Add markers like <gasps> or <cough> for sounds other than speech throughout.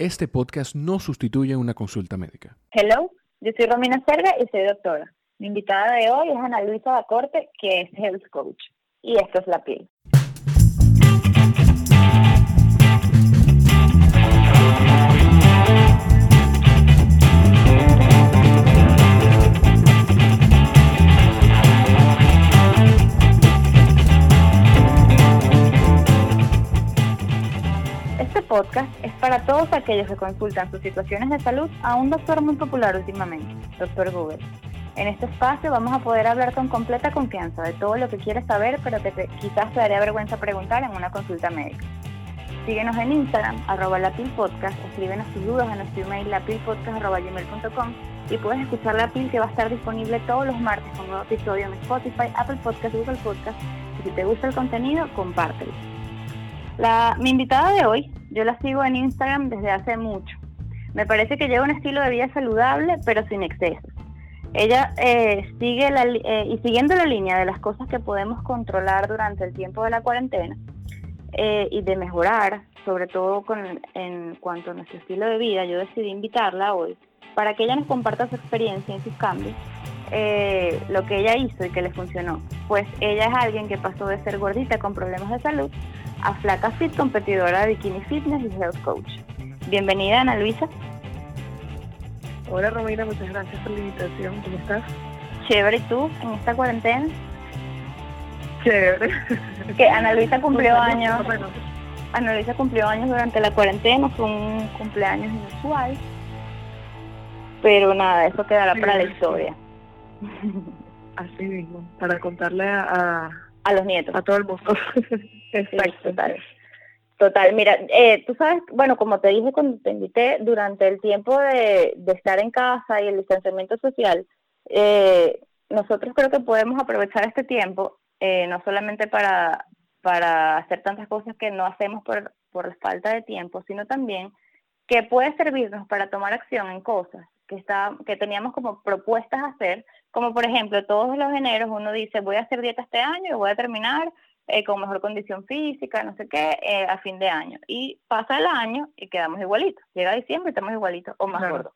Este podcast no sustituye una consulta médica. Hello, yo soy Romina Serga y soy doctora. Mi invitada de hoy es Ana Luisa Bacorte, que es Health Coach. Y esto es La Piel. Podcast es para todos aquellos que consultan sus situaciones de salud a un doctor muy popular últimamente, Doctor Google. En este espacio vamos a poder hablar con completa confianza de todo lo que quieres saber, pero que quizás te daría vergüenza preguntar en una consulta médica. Síguenos en Instagram, arroba lapilpodcast, escríbenos tus dudas a nuestro email lapilpodcast.com y puedes escuchar La Pil que va a estar disponible todos los martes con un nuevo episodio en Spotify, Apple Podcast, Google Podcast. Y si te gusta el contenido, compártelo. La, mi invitada de hoy, yo la sigo en Instagram desde hace mucho. Me parece que lleva un estilo de vida saludable, pero sin excesos. Ella eh, sigue la, eh, y siguiendo la línea de las cosas que podemos controlar durante el tiempo de la cuarentena eh, y de mejorar, sobre todo con, en cuanto a nuestro estilo de vida, yo decidí invitarla hoy para que ella nos comparta su experiencia en sus cambios, lo que ella hizo y que le funcionó. Pues ella es alguien que pasó de ser gordita con problemas de salud a Flaca Fit, competidora de Bikini Fitness y Health Coach. Bienvenida, Ana Luisa. Hola, Romina, muchas gracias por la invitación. ¿Cómo estás? Chévere, ¿y tú en esta cuarentena? Chévere. Que Ana Luisa cumplió años. Ana Luisa cumplió años durante la cuarentena, fue un cumpleaños inusual. Pero nada, eso quedará para la historia. Así mismo, para contarle a a los nietos. A todo el mundo. <laughs> Exacto. total. Total, mira, eh, tú sabes, bueno, como te dije cuando te invité, durante el tiempo de, estar en casa y el distanciamiento social, eh, nosotros creo que podemos aprovechar este tiempo, eh, no solamente para, para hacer tantas cosas que no hacemos por, por falta de tiempo, sino también que puede servirnos para tomar acción en cosas que, está, que teníamos como propuestas a hacer, como por ejemplo, todos los eneros uno dice, voy a hacer dieta este año y voy a terminar eh, con mejor condición física, no sé qué, eh, a fin de año. Y pasa el año y quedamos igualitos. Llega diciembre y estamos igualitos o más gordos.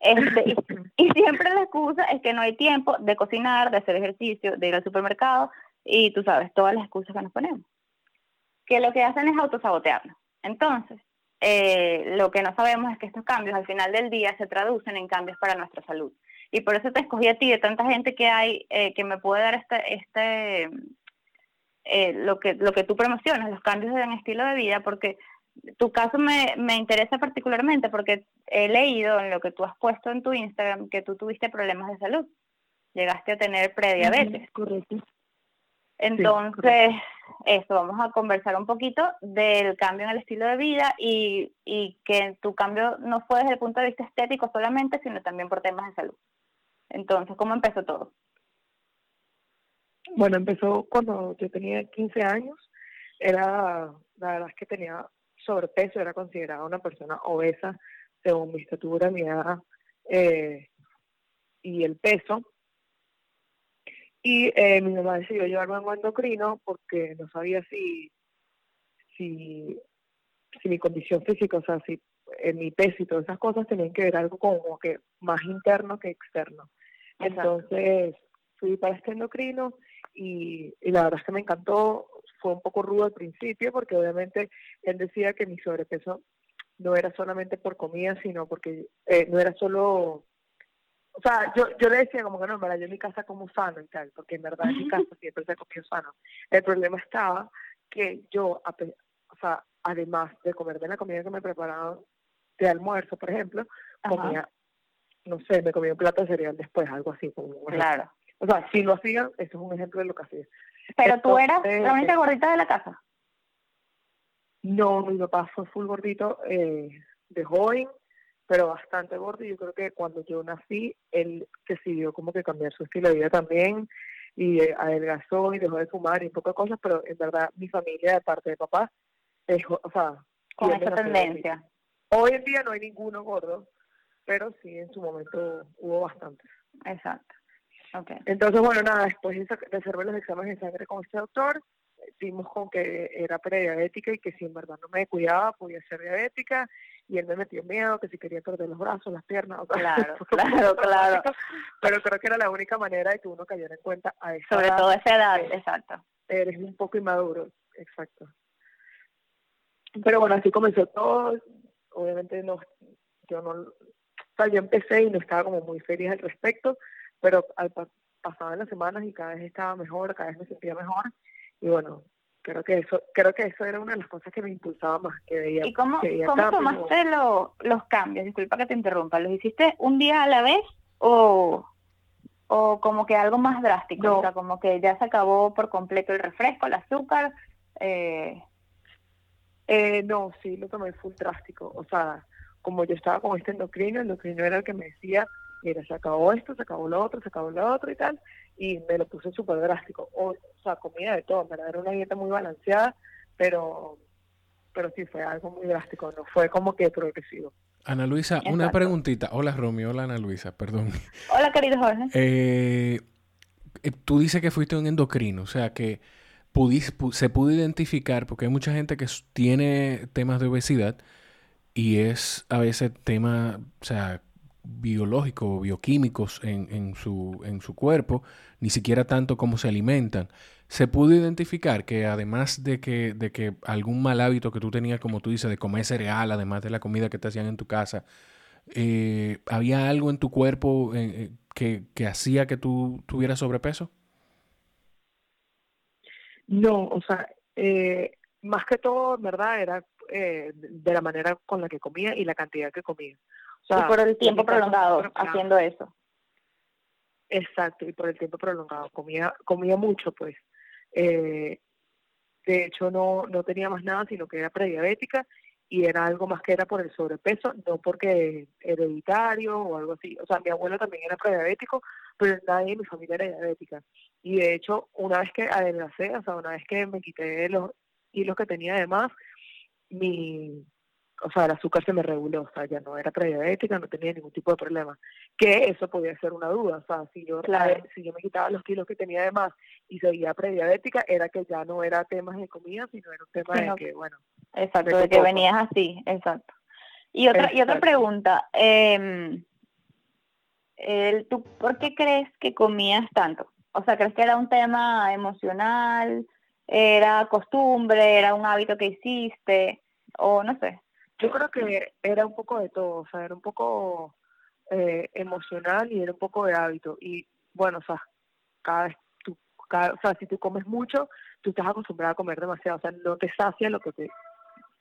Este, <laughs> y, siempre la excusa es que no hay tiempo de cocinar, de hacer ejercicio, de ir al supermercado y tú sabes, todas las excusas que nos ponemos. Que lo que hacen es autosabotearnos. Entonces, eh, lo que no sabemos es que estos cambios al final del día se traducen en cambios para nuestra salud. Y por eso te escogí a ti, de tanta gente que hay eh, que me puede dar este, este eh, lo, que, lo que tú promocionas, los cambios en estilo de vida, porque tu caso me, me interesa particularmente porque he leído en lo que tú has puesto en tu Instagram que tú tuviste problemas de salud. Llegaste a tener prediabetes. correcto. Entonces, eso, vamos a conversar un poquito del cambio en el estilo de vida y, y que tu cambio no fue desde el punto de vista estético solamente, sino también por temas de salud. Entonces, ¿cómo empezó todo? Bueno, empezó cuando yo tenía 15 años. Era, la verdad es que tenía sobrepeso, era considerada una persona obesa según mi estatura, mi edad eh, y el peso. Y eh, mi mamá decidió llevarme a endocrino porque no sabía si, si, si mi condición física, o sea, si en mi peso y todas esas cosas tenían que ver algo como que más interno que externo. Entonces fui para este endocrino y, la verdad es que me encantó. Fue un poco rudo al principio porque obviamente él decía que mi sobrepeso no era solamente por comida, sino porque eh, no era solo o sea, yo, yo le decía como que no, yo en mi casa como sano y tal, porque en verdad en mi casa siempre se comido sano. El problema estaba que yo, o sea, además de comer de la comida que me preparaban de almuerzo, por ejemplo, comía, no sé, me comía un plato de cereal después, algo así. Como, claro. O sea, si lo hacían, eso es un ejemplo de lo que hacía. ¿Pero tú eras la única gordita de la casa? No, mi papá fue full gordito eh, de joven pero bastante gordo y yo creo que cuando yo nací, él decidió como que cambiar su estilo de vida también y eh, adelgazó y dejó de fumar y un poco de cosas, pero en verdad mi familia de parte de papá es, o sea... Con esa tendencia. Hoy en día no hay ninguno gordo, pero sí en su momento hubo bastantes. Exacto. Okay. Entonces, bueno, nada, después de hacerme los exámenes de sangre con este doctor, dimos con que era prediabética y que si en verdad no me cuidaba podía ser diabética y él me metió miedo que si quería perder los brazos, las piernas, o claro, <laughs> claro, claro. Pero creo que era la única manera de que uno cayera en cuenta a esa Sobre todo esa edad, exacto. Eres un poco inmaduro, exacto. Pero bueno, así comenzó todo. Obviamente no, yo no, o sea, yo empecé y no estaba como muy feliz al respecto, pero al pasaban las semanas y cada vez estaba mejor, cada vez me sentía mejor y bueno, creo que eso creo que eso era una de las cosas que me impulsaba más que veía ¿Y cómo, ¿cómo tomaste los cambios? Disculpa que te interrumpa, ¿los hiciste un día a la vez o, o como que algo más drástico? O sea, como que ya se acabó por completo el refresco, el azúcar. Eh... Eh, no, sí, lo tomé full drástico. O sea, como yo estaba con este endocrino, el endocrino era el que me decía, mira, se acabó esto, se acabó lo otro, se acabó lo otro y tal, y me lo puse súper drástico. O, o, sea, comida de todo, verdad, era una dieta muy balanceada, pero, pero sí fue algo muy drástico, no fue como que progresivo. Ana Luisa, una preguntita. Hola Romeo, hola Ana Luisa, perdón. Hola querido Jorge. Eh, eh, tú dices que fuiste un endocrino, o sea que se pudo identificar, porque hay mucha gente que tiene temas de obesidad y es a veces tema, o sea, biológicos, bioquímicos en, en, su, en su cuerpo, ni siquiera tanto cómo se alimentan. Se pudo identificar que además de que, de que algún mal hábito que tú tenías, como tú dices, de comer cereal, además de la comida que te hacían en tu casa, eh, ¿había algo en tu cuerpo eh, eh, que, que hacía que tú tuvieras sobrepeso? No, o sea, más que todo, verdad, era de la manera con la que comía y la cantidad que comía y por el tiempo prolongado haciendo eso. Exacto, y por el tiempo prolongado. Comía, comía mucho, pues. Eh, de hecho, no, no tenía más nada, sino que era prediabética y era algo más que era por el sobrepeso, no porque hereditario o algo así. O sea, mi abuelo también era prediabético, pero nadie en mi familia era diabética. Y de hecho, una vez que adelgacé, o sea, una vez que me quité los hilos que tenía además, mi, o sea, el azúcar se me reguló, o sea, ya no era prediabética, no tenía ningún tipo de problema. Que eso podía ser una duda, o sea, si yo, si yo me quitaba los kilos que tenía de más y seguía prediabética, era que ya no era temas de comida, sino era un tema de que, bueno. Exacto, de, que venías así, exacto. Y otra, y otra pregunta, eh, ¿tú por qué crees que comías tanto? O sea, ¿crees que era un tema emocional, era costumbre, era un hábito que hiciste, o no sé? Yo creo que era un poco de todo, o sea, era un poco eh, emocional y era un poco de hábito. Y bueno, o sea, cada vez tú, o sea, si tú comes mucho, tú estás acostumbrada a comer demasiado, o sea, no te sacia lo que te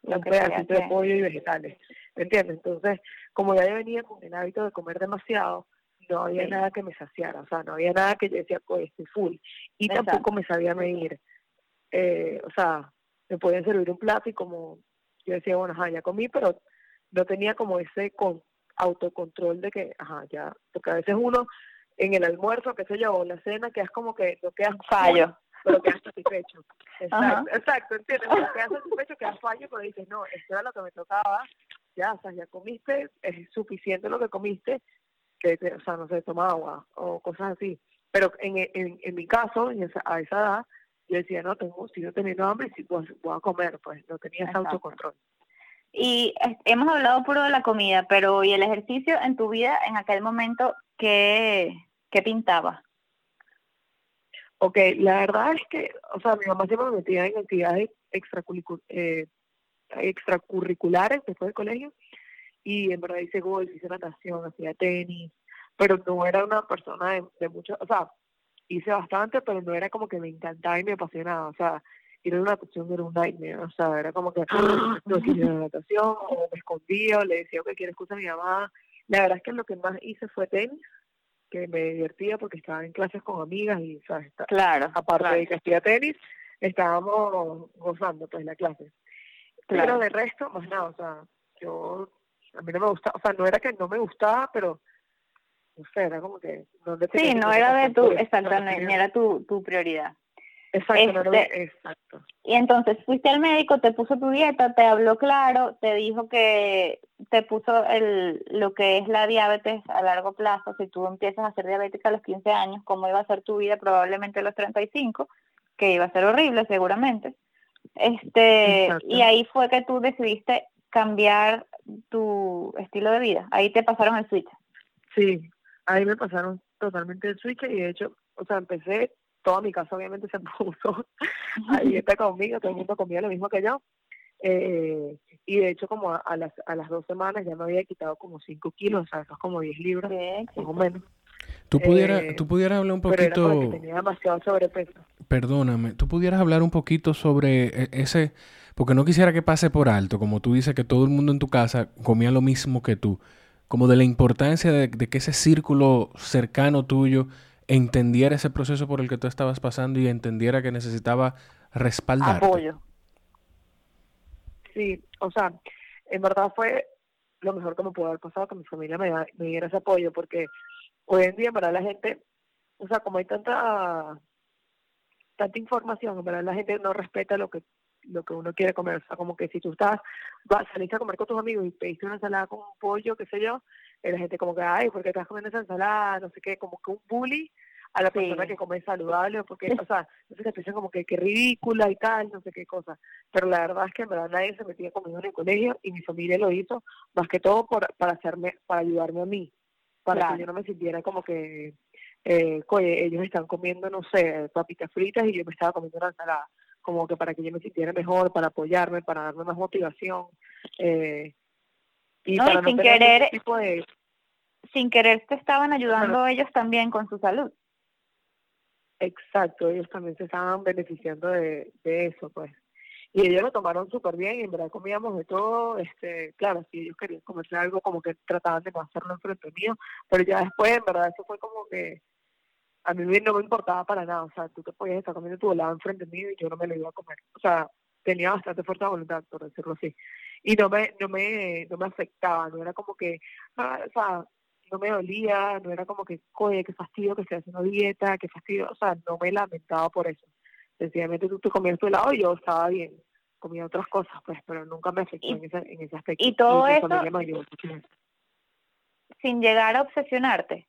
un pedacito de pollo y vegetales, ¿me entiendes? Entonces, como ya yo venía con el hábito de comer demasiado, no había nada que me saciara, o sea, no había nada que yo decía, pues estoy full, y tampoco me sabía medir, eh, o sea, me podían servir un plato y como yo decía, bueno, ajá, ya comí, pero no tenía como ese con, autocontrol de que, ajá, ya, porque a veces uno en el almuerzo, qué sé yo, o la cena, quedas como que no quedas fallo, pero quedas satisfecho. <laughs> Exacto, exacto, ¿entiendes? quedas satisfecho, quedas fallo, pero dices, no, esto era lo que me tocaba, ya, o sea, ya comiste, es suficiente lo que comiste, que, o sea, no sé, toma agua o cosas así. Pero en, en, en mi caso, en esa, a esa edad, yo decía, no, tengo, sigo teniendo hambre, si voy, a comer, pues no tenía ese autocontrol. Y hemos hablado puro de la comida, pero ¿y el ejercicio en tu vida en aquel momento qué, qué pintaba? Ok, la verdad es que, o sea, mi mamá siempre me metía en actividades eh, extracurriculares después del colegio y en verdad hice golf, hice natación, hacía tenis, pero no era una persona de, de mucho, o sea, hice bastante, pero no era como que me encantaba y me apasionaba, o sea, ir a una natación era un nightmare, o sea, era como que <gasps> no quería la natación, o me escondía, o le decía que quiero escuchar a mi mamá. La verdad es que lo que más hice fue tenis, que me divertía porque estaba en clases con amigas y, ¿sabes? claro, aparte de que hacía tenis, estábamos gozando pues la clase. Pero de resto, más nada, o sea, yo, a mí no me gustaba, o sea, no era que no me gustaba, pero no sé, era como que... sí, no era de tu, exacto, no, era tu, tu prioridad. Exacto, este, exacto. Y entonces fuiste al médico, te puso tu dieta, te habló claro, te dijo que te puso el, lo que es la diabetes a largo plazo, si tú empiezas a ser diabética a los 15 años, cómo iba a ser tu vida probablemente a los 35, que que iba a ser horrible seguramente. Este, y ahí fue que tú decidiste cambiar tu estilo de vida. Ahí te pasaron el switch. Sí, ahí me pasaron totalmente el switch y de hecho, o sea, empecé, toda mi casa obviamente se <laughs> puso ahí está conmigo, todo el mundo comía lo mismo que yo. Eh, y de hecho como a, las, a las dos semanas ya me había quitado como 5 kilos, o sea, eso es como 10 libras, más o menos. Tú pudieras, eh, tú pudieras hablar un poquito... Pero tenía demasiado sobrepeso. Perdóname, tú pudieras hablar un poquito sobre e, ese... Porque no quisiera que pase por alto, como tú dices que todo el mundo en tu casa comía lo mismo que tú, como de la importancia de, que ese círculo cercano tuyo entendiera ese proceso por el que tú estabas pasando y entendiera que necesitaba respaldar. Apoyo. Sí, o sea, en verdad fue lo mejor que me pudo haber pasado que mi familia me, diera ese apoyo, porque hoy en día, para la gente, o sea, como hay tanta tanta información, verdad la gente no respeta lo que lo que uno quiere comer, o sea, como que si tú estás, vas, saliste a comer con tus amigos y pediste una ensalada con un pollo, qué sé yo, y la gente como que, ay, ¿por qué estás comiendo esa ensalada? No sé qué, como que un bully a la persona que come saludable, porque, <laughs> o sea, no sé, te dicen como que qué ridícula y tal, no sé qué cosa, pero la verdad es que en verdad nadie se metía conmigo en el colegio y mi familia lo hizo, más que todo por, para hacerme, para ayudarme a mí, para que yo no me sintiera como que, eh, oye, ellos están comiendo, no sé, papitas fritas y yo me estaba comiendo una ensalada, como que para que yo me sintiera mejor, para apoyarme, para darme más motivación. Eh, y para sin querer, tipo de... sin querer te estaban ayudando ellos también con su salud. Exacto, ellos también se estaban beneficiando de, de eso, pues y ellos lo tomaron súper bien y en verdad comíamos de todo, este, claro, si ellos querían comerse algo como que trataban de no hacerlo enfrente mío, pero ya después en verdad eso fue como que a mí no me importaba para nada, o sea, tú te podías estar comiendo tu helado enfrente mío y yo no me lo iba a comer, o sea, tenía bastante fuerza de voluntad, por decirlo así, y no me, no me, no me afectaba, no era como que, ah, o sea, no me dolía, no era como que, oye, qué fastidio que estoy haciendo dieta, qué fastidio, o sea, no me lamentaba por eso sencillamente tú te comías tu helado y yo estaba bien, comía otras cosas, pues, pero nunca me afectó en, ese, en ese aspecto. Y todo eso sin llegar a obsesionarte.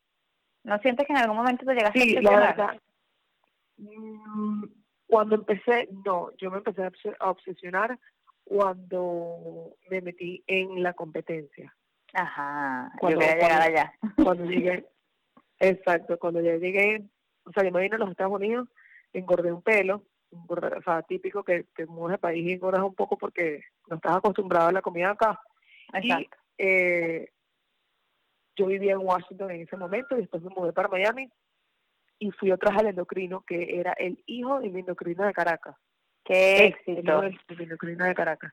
¿No sientes que en algún momento te llegaste a obsesionar? La verdad, mm, cuando empecé, no, yo me empecé a obsesionar cuando me metí en la competencia. Ajá, cuando, yo llegar allá. Cuando llegué, <laughs> exacto, cuando ya llegué, o sea, yo me vine a los Estados Unidos engordé un pelo, o sea, típico que te mueves de país y engordas un poco porque no estás acostumbrado a la comida acá. Y eh, yo vivía en Washington en ese momento y después me mudé para Miami y fui vez al endocrino que era el hijo de mi endocrino de Caracas. ¡Qué éxito! El hijo de mi endocrino de Caracas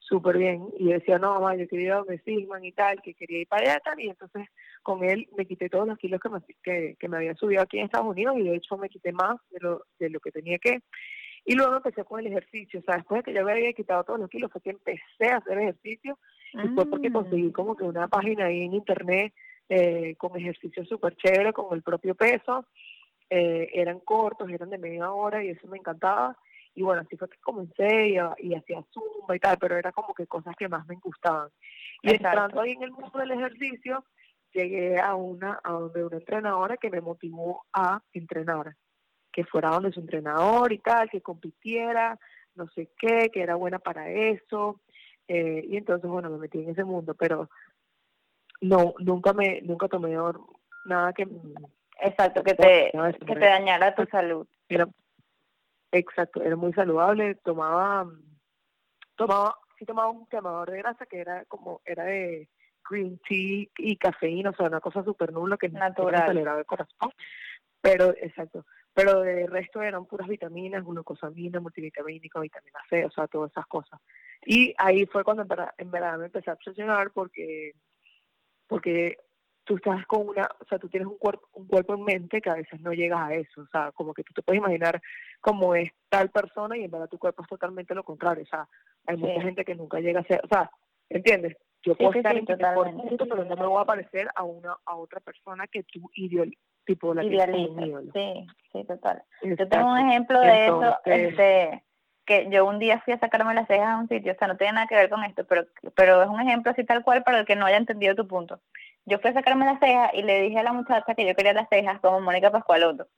súper bien. Y decía, no, mamá, yo quería donde Sigman y tal, que quería ir para allá tal. Y entonces con él me quité todos los kilos que me, que, que me había subido aquí en Estados Unidos y de hecho me quité más de lo, de lo que tenía que. Y luego empecé con el ejercicio. O sea, después de que yo me había quitado todos los kilos, fue que empecé a hacer ejercicio. Y fue porque conseguí mm. como que una página ahí en internet eh, con ejercicio súper chévere, con el propio peso. Eh, eran cortos, eran de media hora y eso me encantaba y bueno, así fue que comencé y, y hacía zumba y tal, pero era como que cosas que más me gustaban. Y entrando ahí en el mundo del ejercicio, llegué a una a donde una entrenadora que me motivó a entrenar, que fuera donde su entrenador y tal, que compitiera, no sé qué, que era buena para eso. Eh, y entonces, bueno, me metí en ese mundo, pero no, nunca me, nunca tomé nada que... Exacto, que te, que te dañara tu salud. Exacto, era muy saludable, tomaba, tomaba, sí tomaba un quemador de grasa que era como, era de green tea y cafeína, o sea, una cosa súper nula que natural aceleraba el corazón, pero, exacto, pero de resto eran puras vitaminas, glucosamina, multivitamínica, vitamina C, o sea, todas esas cosas. Y ahí fue cuando en verdad, en verdad me empecé a obsesionar porque, porque tú estás con una, o sea, tú tienes un cuerpo, un cuerpo en mente que a veces no llegas a eso, o sea, como que tú te puedes imaginar cómo es tal persona y en verdad tu cuerpo es totalmente lo contrario, o sea, hay mucha gente que nunca llega a ser, o sea, ¿entiendes? Yo puedo estar en tu cuerpo, pero no me voy a parecer a una a otra persona que tú ideal, tipo la que Sí, sí, total. Yo tengo un ejemplo de eso, este que yo un día fui a sacarme las cejas a un sitio, o sea, no tiene nada que ver con esto, pero, pero es un ejemplo así tal cual para el que no haya entendido tu punto yo fui a sacarme las cejas y le dije a la muchacha que yo quería las cejas como Mónica Pascualoto.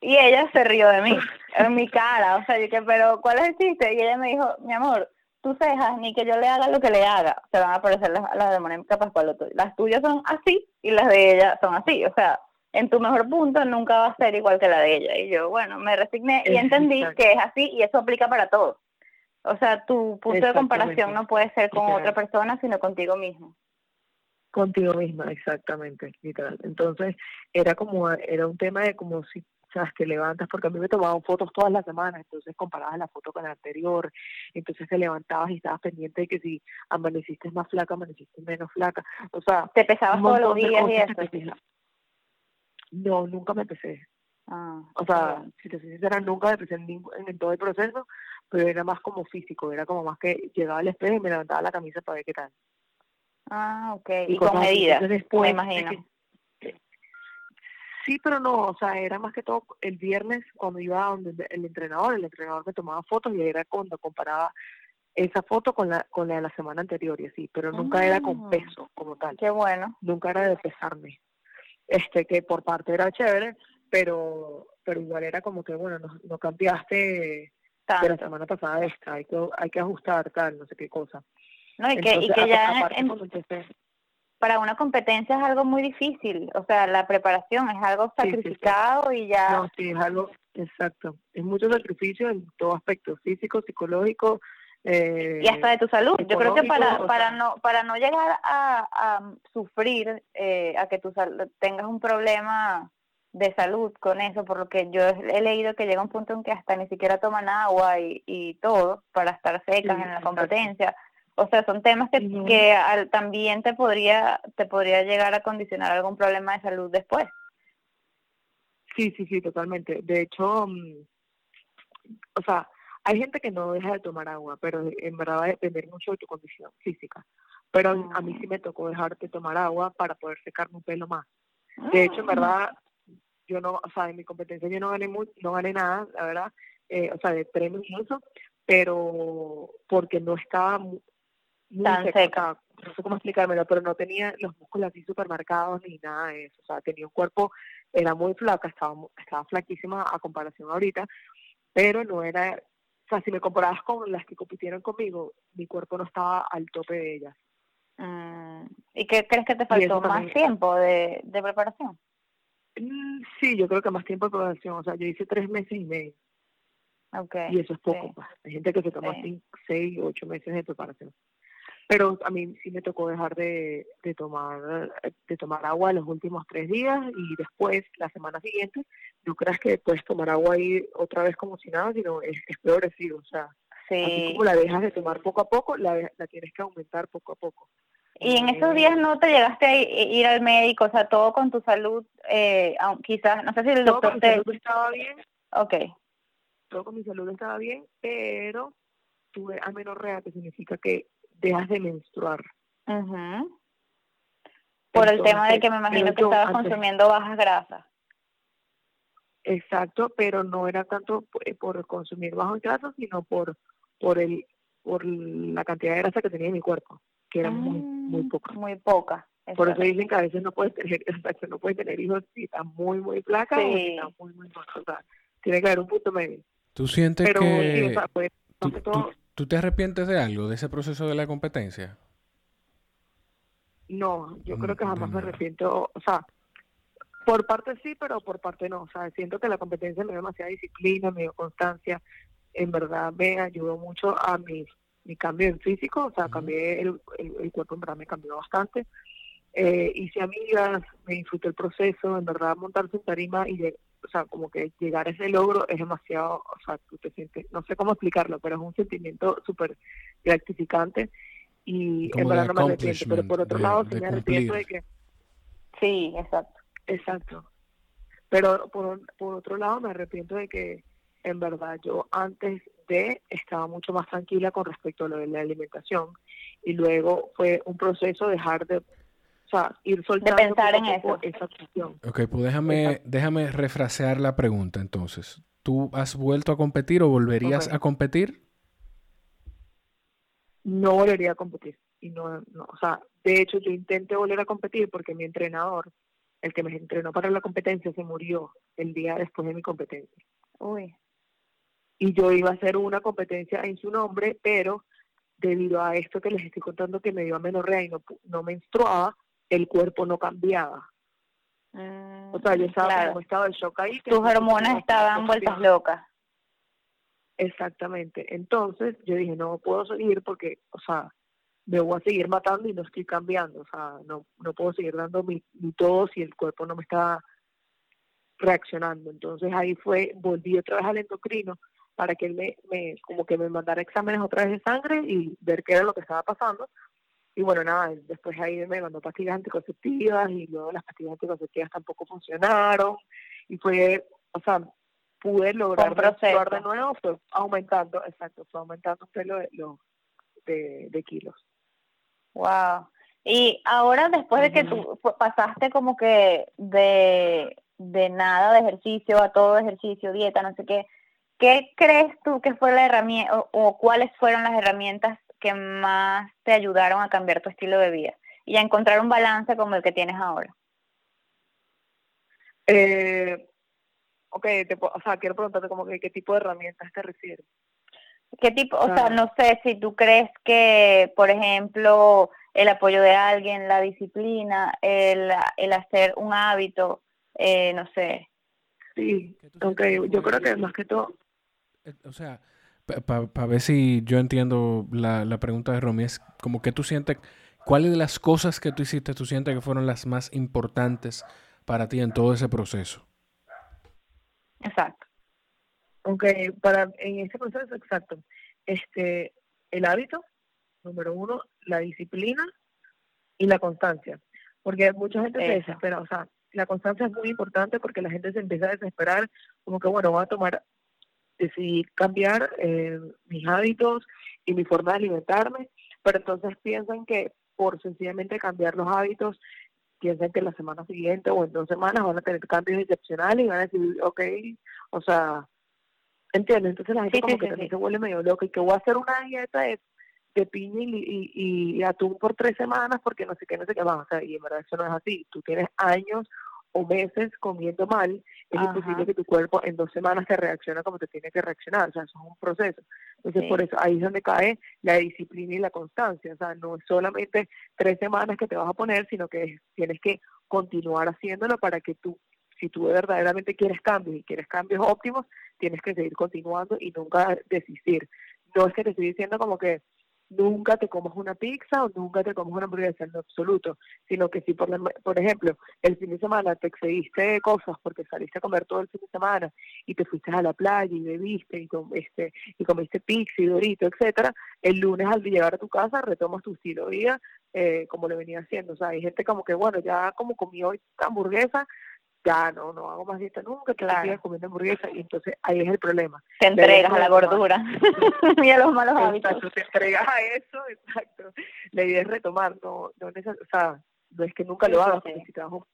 Y ella se rió de mí, <laughs> en mi cara. O sea, yo que, pero ¿cuál es el chiste? Y ella me dijo, mi amor, tus cejas, ni que yo le haga lo que le haga, se van a parecer las, las de Mónica Pascual. Las tuyas son así y las de ella son así. O sea, en tu mejor punto nunca va a ser igual que la de ella. Y yo, bueno, me resigné y entendí que es así y eso aplica para todos. O sea, tu punto de comparación no puede ser con otra persona, sino contigo mismo. Contigo misma, exactamente, literal. Entonces, era como, era un tema de como si sabes, te levantas, porque a mí me tomaban fotos todas las semanas, entonces comparabas la foto con la anterior, entonces te levantabas y estabas pendiente de que si amaneciste más flaca, amaneciste menos flaca, o sea... ¿Te pesabas todos los días y eso? No, nunca me pesé. Ah, o sea, si te soy sincera, nunca me pesé en, todo el proceso, pero era más como físico, era como más que llegaba al espejo y me levantaba la camisa para ver qué tal. Ah, ok. Y, con medidas, me imagino. Sí, pero no, o sea, era más que todo el viernes cuando iba donde el entrenador, el entrenador me tomaba fotos y era cuando comparaba esa foto con la con la de la semana anterior y así, pero nunca era con mm. peso como tal. Qué bueno. Nunca era de pesarme. Este que por parte era chévere, pero pero igual era como que bueno, no, no cambiaste de la semana pasada esta, hay que hay que ajustar tal, no sé qué cosa. No, y que, y que ya para una competencia es algo muy difícil, o sea, la preparación es algo sacrificado y ya... No, sí, es algo, exacto, es mucho sacrificio en todo aspecto, físico, psicológico. Eh, y hasta de tu salud. Yo creo que para, para, no, para no llegar a, sufrir, eh, a que tú tengas un problema de salud con eso, por lo que yo he leído que llega un punto en que hasta ni siquiera toman agua y, y todo para estar secas en la competencia. O sea, son temas que, que también te podría, te podría llegar a condicionar algún problema de salud después. Sí, sí, sí, totalmente. De hecho, mm, o sea, hay gente que no deja de tomar agua, pero en verdad va a depender mucho de tu condición física. Pero a mí sí mm. me tocó dejar de tomar agua para poder secarme un pelo más. De hecho, en ah. verdad, yo no, o sea, en mi competencia yo no gané no gané nada, la verdad, eh, o sea, de premios y eso, pero porque no estaba tan seca. No sé cómo explicármelo, pero no tenía los músculos así súper marcados ni nada de eso. O sea, tenía un cuerpo, era muy flaca, estaba, estaba flaquísima a comparación ahorita, pero no era, o sea, si me comparabas con las que compitieron conmigo, mi cuerpo no estaba al tope de ellas. Mm, ¿Y qué crees que te faltó? ¿Más tiempo de, de preparación? Mm, sí, yo creo que más tiempo de preparación. O sea, yo hice tres meses y medio. Okay, y eso es poco. Pues. Hay gente que se toma seis, ocho meses de preparación pero a mí sí me tocó dejar de, de tomar de tomar agua los últimos tres días y después la semana siguiente no creas que puedes tomar agua ahí otra vez como si nada sino es, es progresivo o sea así como la dejas de tomar poco a poco la, la tienes que aumentar poco a poco y en esos días no te llegaste a ir al médico, o sea, todo con tu salud, eh, quizás, no sé si el doctor todo con mi salud estaba bien. Ok. Todo con mi salud estaba bien, pero tuve amenorrea, que significa que dejas de menstruar. Por el tema de que me imagino que estabas consumiendo bajas grasas. Exacto, pero no era tanto eh, por, consumir bajas grasas, sino por por el por la cantidad de grasa que tenía en mi cuerpo, que era muy muy mm, poca. Muy poca. Por eso dicen que a veces no puedes tener, <laughs> no puedes tener hijos si estás muy muy flaca o si estás muy muy O sea, tiene que haber un punto medio. ¿Tú sientes que pues, ¿Tú te arrepientes de algo, de ese proceso de la competencia? No, yo creo que jamás me arrepiento, o sea, por parte sí, pero por parte no. O sea, siento que la competencia me dio demasiada disciplina, me dio constancia. En verdad me ayudó mucho a mi, mi cambio en físico, o sea, cambié el, el, cuerpo, en verdad me cambió bastante. Eh, hice amigas, me disfruté el proceso, en verdad montarse en tarima y o sea, como que llegar a ese logro es demasiado, o sea, tú te sientes, no sé cómo explicarlo, pero es un sentimiento súper gratificante y en verdad no me arrepiento, pero por otro lado sí me arrepiento de que... Sí, exacto. Exacto. Pero por, por otro lado me arrepiento de que en verdad yo antes de estaba mucho más tranquila con respecto a lo de la alimentación y luego fue un proceso dejar de ir soltando de pensar en eso. esa cuestión. Ok, pues déjame, déjame refrasear la pregunta entonces. ¿Tú has vuelto a competir o volverías a competir? No volvería a competir. Y no, no, o sea, de hecho yo intenté volver a competir porque mi entrenador el que me entrenó para la competencia, se murió el día después de mi competencia. Uy. Y yo iba a hacer una competencia en su nombre, pero debido a esto que les estoy contando que me dio amenorrea y no, no menstruaba, el cuerpo no cambiaba. o sea, yo estaba como estado de shock ahí. Tus hormonas estaban vueltas locas. Exactamente. Entonces yo dije, no puedo seguir porque, o sea, me voy a seguir matando y no estoy cambiando. O sea, no, no puedo seguir dando mi, todo si el cuerpo no me está reaccionando. Entonces ahí fue, volví otra vez al endocrino para que él me, me, como que me mandara exámenes otra vez de sangre y ver qué era lo que estaba pasando. Y bueno, nada, después ahí me mandó pastillas anticonceptivas y luego las pastillas anticonceptivas tampoco funcionaron. Y fue, o sea, pude lograr de nuevo, fue aumentando, exacto, fue aumentando un pelo de, de, kilos. Wow. Y ahora después de que tú pasaste como que de, de nada de ejercicio a todo ejercicio, dieta, no sé qué, ¿qué crees tú que fue la herramienta o, cuáles fueron las herramientas que más te ayudaron a cambiar tu estilo de vida y a encontrar un balance como el que tienes ahora? Eh, ok, te, o sea, quiero preguntarte como que qué tipo de herramientas te refieres. ¿Qué tipo? O sea, no sé si tú crees que, por ejemplo, el apoyo de alguien, la disciplina, el, el hacer un hábito, eh, no sé. Sí, ok, yo creo que más que todo... Eh, o sea, para ver si yo entiendo la, la pregunta de Romy, es como que tú sientes, ¿cuáles de las cosas que tú hiciste tú sientes que fueron las más importantes para ti en todo ese proceso? Exacto. Aunque para en ese proceso exacto, este el hábito número uno, la disciplina y la constancia, porque mucha gente se desespera, o sea, la constancia es muy importante porque la gente se empieza a desesperar, como que bueno, voy a tomar, decidí cambiar eh, mis hábitos y mi forma de alimentarme, pero entonces piensan que por sencillamente cambiar los hábitos piensan que la semana siguiente o en dos semanas van a tener cambios excepcionales y van a decir, ok, o sea, ¿entiendes? Entonces la gente como que también se vuelve medio loca y que voy a hacer una dieta de, de piña y, y, y, atún por tres semanas porque no sé qué, no sé qué más, o sea, y en verdad eso no es así, tú tienes años o meses comiendo mal, es imposible que tu cuerpo en dos semanas te reaccione como te tiene que reaccionar, o sea, eso es un proceso. Entonces, por eso ahí es donde cae la disciplina y la constancia, o sea, no es solamente tres semanas que te vas a poner, sino que tienes que continuar haciéndolo para que tú, si tú verdaderamente quieres cambios y quieres cambios óptimos, tienes que seguir continuando y nunca desistir. No es que te estoy diciendo como que nunca te comas una pizza o nunca te comas una hamburguesa en absoluto, sino que si por, por ejemplo el fin de semana te excediste de cosas porque saliste a comer todo el fin de semana y te fuiste a la playa y bebiste y comiste, y comiste pizza y dorito, etcétera, el lunes al llegar a tu casa retomas tu estilo de vida eh, como lo venía haciendo. O sea, hay gente como que, bueno, ya como comí hoy hamburguesa, ya no, no hago más dieta nunca, que claro. comiendo hamburguesa y entonces ahí es el problema. Te entregas a la gordura <laughs> y a los malos hábitos. te entregas a eso, exacto. La idea es retomar, no, no, es, o sea, no es que nunca lo hagas, porque si vas un,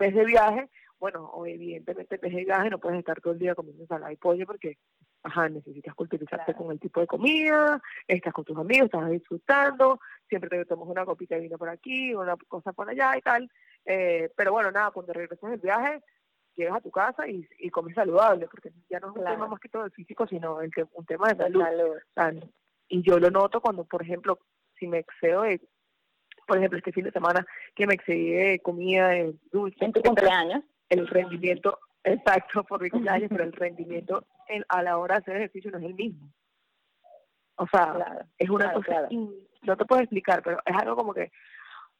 mes de viaje, bueno, o evidentemente el mes de viaje no puedes estar todo el día comiendo ensalada y pollo porque, ajá, necesitas cultivarte con el tipo de comida, estás con tus amigos, estás disfrutando, siempre te tomas una copita de vino por aquí, una cosa por allá y tal, eh, pero bueno, nada, cuando regresas del viaje, llegas a tu casa y, y comes saludable, porque ya no es un tema más que todo de físico, sino el, un tema de salud. y yo lo noto cuando, por ejemplo, si me excedo de, por ejemplo, este fin de semana que me excedí de comida de dulce. ¿En tu cumpleaños? El rendimiento, exacto, por mi cumpleaños, pero el rendimiento a la hora de hacer ejercicio no es el mismo. O sea, es una cosa, no te puedo explicar, pero es algo como que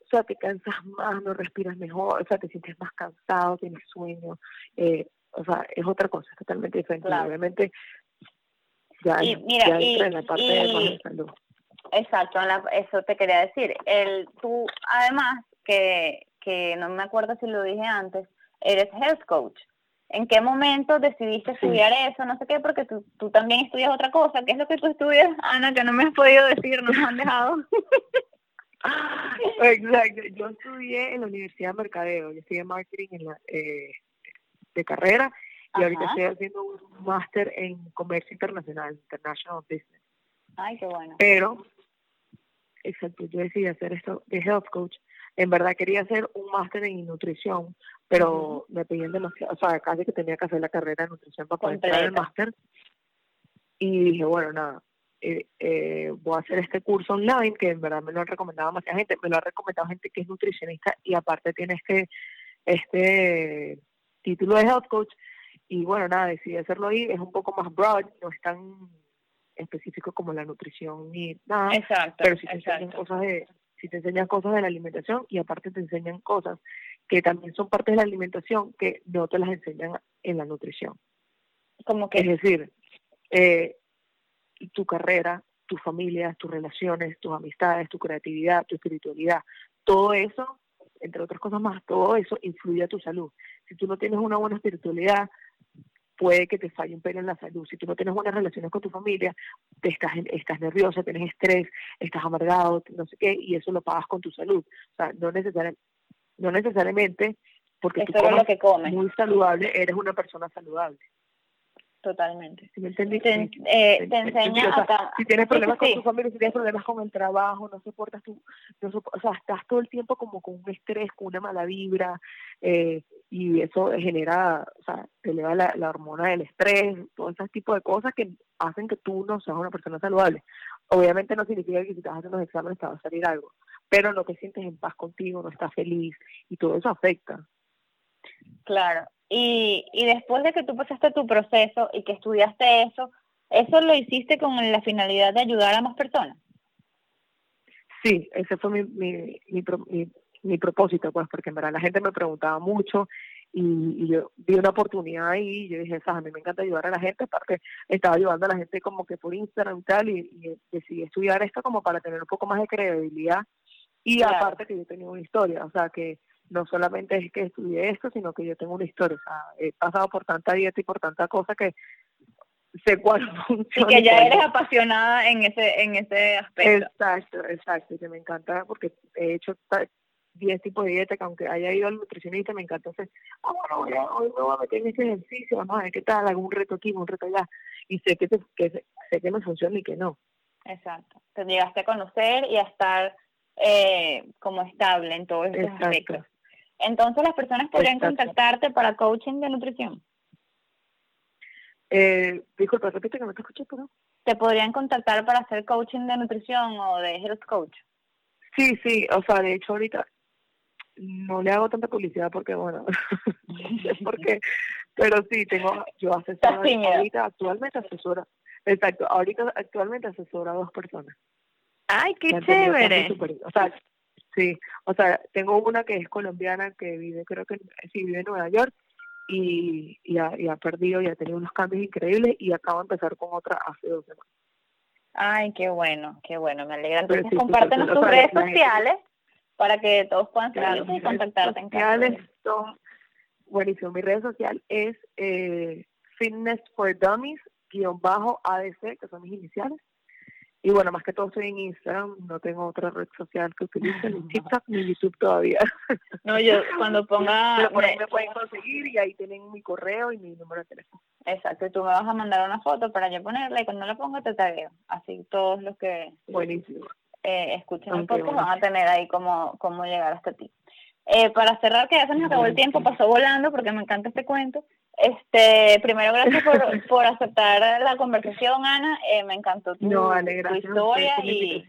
o sea, te cansas más, no respiras mejor, o sea, te sientes más cansado, tienes sueño, eh, o sea, es otra cosa, totalmente diferente. Obviamente, ya, mira, y, en la parte de salud. Exacto, eso te quería decir. El, tú, además, que, que no me acuerdo si lo dije antes, eres health coach. ¿En qué momento decidiste estudiar eso? No sé qué, porque tú, tú también estudias otra cosa. ¿Qué es lo que tú estudias, Ana, que no me has podido decir, no me han dejado? <laughs> Exacto. Yo estudié en la Universidad de Mercadeo. Yo estudié marketing en la, eh, de carrera y ahorita estoy haciendo un máster en comercio internacional, international business. Ay, qué bueno. Pero, exacto, yo decidí hacer esto de health coach en verdad quería hacer un máster en nutrición, pero me pedían demasiado, o sea, casi que tenía que hacer la carrera de nutrición para poder entrar el máster. Y dije, bueno, nada, eh, eh, voy a hacer este curso online, que en verdad me lo han recomendado demasiada gente, me lo ha recomendado gente que es nutricionista y aparte tiene este, este título de health coach. Y bueno, nada, decidí hacerlo ahí, es un poco más broad, no es tan específico como la nutrición ni nada. Exacto. Pero si te enseñan cosas de, si te enseñan cosas de la alimentación y aparte te enseñan cosas que también son parte de la alimentación que no te las enseñan en la nutrición. Como que es decir, eh, tu carrera, tus familias, tus relaciones, tus amistades, tu creatividad, tu espiritualidad, todo eso, entre otras cosas más, todo eso influye a tu salud. Si tú no tienes una buena espiritualidad, puede que te falle un pelo en la salud. Si tú no tienes buenas relaciones con tu familia, te estás, estás nerviosa, tienes estrés, estás amargado, no sé qué, y eso lo pagas con tu salud. O sea, no, necesariamente, no necesariamente porque tú lo que comes. muy saludable, eres una persona saludable. Totalmente. ¿Sí me entendí? Te, eh, te enseña Si tienes problemas con tu familia, si tienes problemas con el trabajo, no soportas tu... No o sea, estás todo el tiempo como con un estrés, con una mala vibra, eh, y eso genera, o sea, te eleva la, la hormona del estrés, todo ese tipo de cosas que hacen que tú no seas una persona saludable. Obviamente no significa que si estás haciendo los exámenes te va a salir algo, pero no te sientes en paz contigo, no estás feliz, y todo eso afecta. Claro, y, y después de que tú pasaste tu proceso y que estudiaste eso, ¿eso lo hiciste con la finalidad de ayudar a más personas? Sí, ese fue mi, mi, mi, mi, propósito, pues, porque en verdad la gente me preguntaba mucho y, yo vi una oportunidad ahí y yo dije, a mí me encanta ayudar a la gente, aparte estaba ayudando a la gente como que por Instagram y tal, y, decidí estudiar esto como para tener un poco más de credibilidad y aparte que yo tenía una historia, o sea, que no solamente es que estudié esto, sino que yo tengo una historia. O sea, he pasado por tanta dieta y por tanta cosa que sé cuál <laughs> funciona. Y que ya eres apasionada en ese, en ese aspecto. Exacto, exacto. Y que me encanta porque he hecho 10 tipos de dieta que aunque haya ido al nutricionista me encanta hacer, ah, bueno, ya, hoy me voy a meter en ese ejercicio, vamos a ver qué tal, algún reto aquí, un reto allá. Y sé que, que sé que me funciona y que no. Exacto. Te llegaste a conocer y a estar eh, como estable en todos esos aspectos. Entonces, las personas podrían contactarte para coaching de nutrición. Eh, disculpa, repite que no te escuché, pero. ¿Te podrían contactar para hacer coaching de nutrición o de health coach? Sí, sí, o sea, de hecho ahorita no le hago tanta publicidad porque, bueno, <laughs> porque, pero sí, tengo, yo asesora, ahorita actualmente asesora, exacto, ahorita actualmente asesora a dos personas. Ay, qué chévere. o sea, Sí, o sea, tengo una que es colombiana que vive, creo que sí, vive en Nueva York y, y, ha, y ha perdido y ha tenido unos cambios increíbles y acabo de empezar con otra hace dos semanas. Ay, qué bueno, qué bueno, me alegra. Entonces, sí, compártenos tus redes sociales para que todos puedan seguirte y contactarte en sociales son, buenísimo, mi red social es eh, Fitness for Dummies, guion bajo ADC, que son mis iniciales. Y bueno, más que todo estoy en Instagram, no tengo otra red social que utilice, ni <laughs> TikTok ni YouTube todavía. <laughs> No, yo cuando ponga... <laughs> Pero por ahí me pueden conseguir y ahí tienen mi correo y mi número de teléfono. Exacto, tú me vas a mandar una foto para yo ponerla y cuando la ponga te tagueo. Así todos los que Buenísimo. Eh, escuchen un poco van a tener ahí cómo, cómo llegar hasta ti. Eh, para cerrar, que ya se nos acabó el tiempo, pasó volando porque me encanta este cuento. Este, primero, gracias por, <laughs> por aceptar la conversación, Ana. Eh, me encantó tu, historia y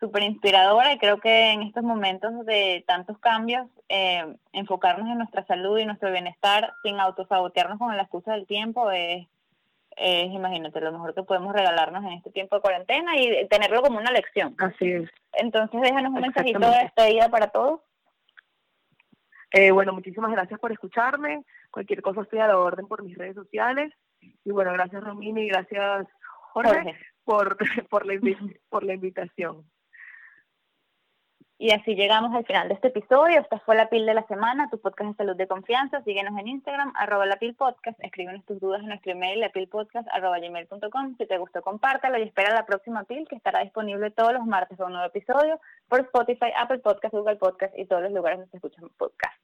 súper inspiradora. Y creo que en estos momentos de tantos cambios, eh, enfocarnos en nuestra salud y nuestro bienestar sin autosabotearnos con la excusa del tiempo es, es, imagínate, lo mejor que podemos regalarnos en este tiempo de cuarentena y tenerlo como una lección. Así es. Entonces, déjanos un mensajito de despedida para todos. Eh, bueno, muchísimas gracias por escucharme. Cualquier cosa estoy a la orden por mis redes sociales. Y bueno, gracias Romina y gracias Jorge, Por, <laughs> por, la, por la invitación. Y así llegamos al final de este episodio. Esta fue La Pil de la Semana, tu podcast de salud de confianza. Síguenos en Instagram, arroba la Pil Podcast. Escríbenos tus dudas en nuestro email, lapilpodcast, arroba gmail.com. Si te gustó, compártelo y espera la próxima Pil, que estará disponible todos los martes con un nuevo episodio por Spotify, Apple Podcast, Google Podcast y todos los lugares donde se escuchan podcasts.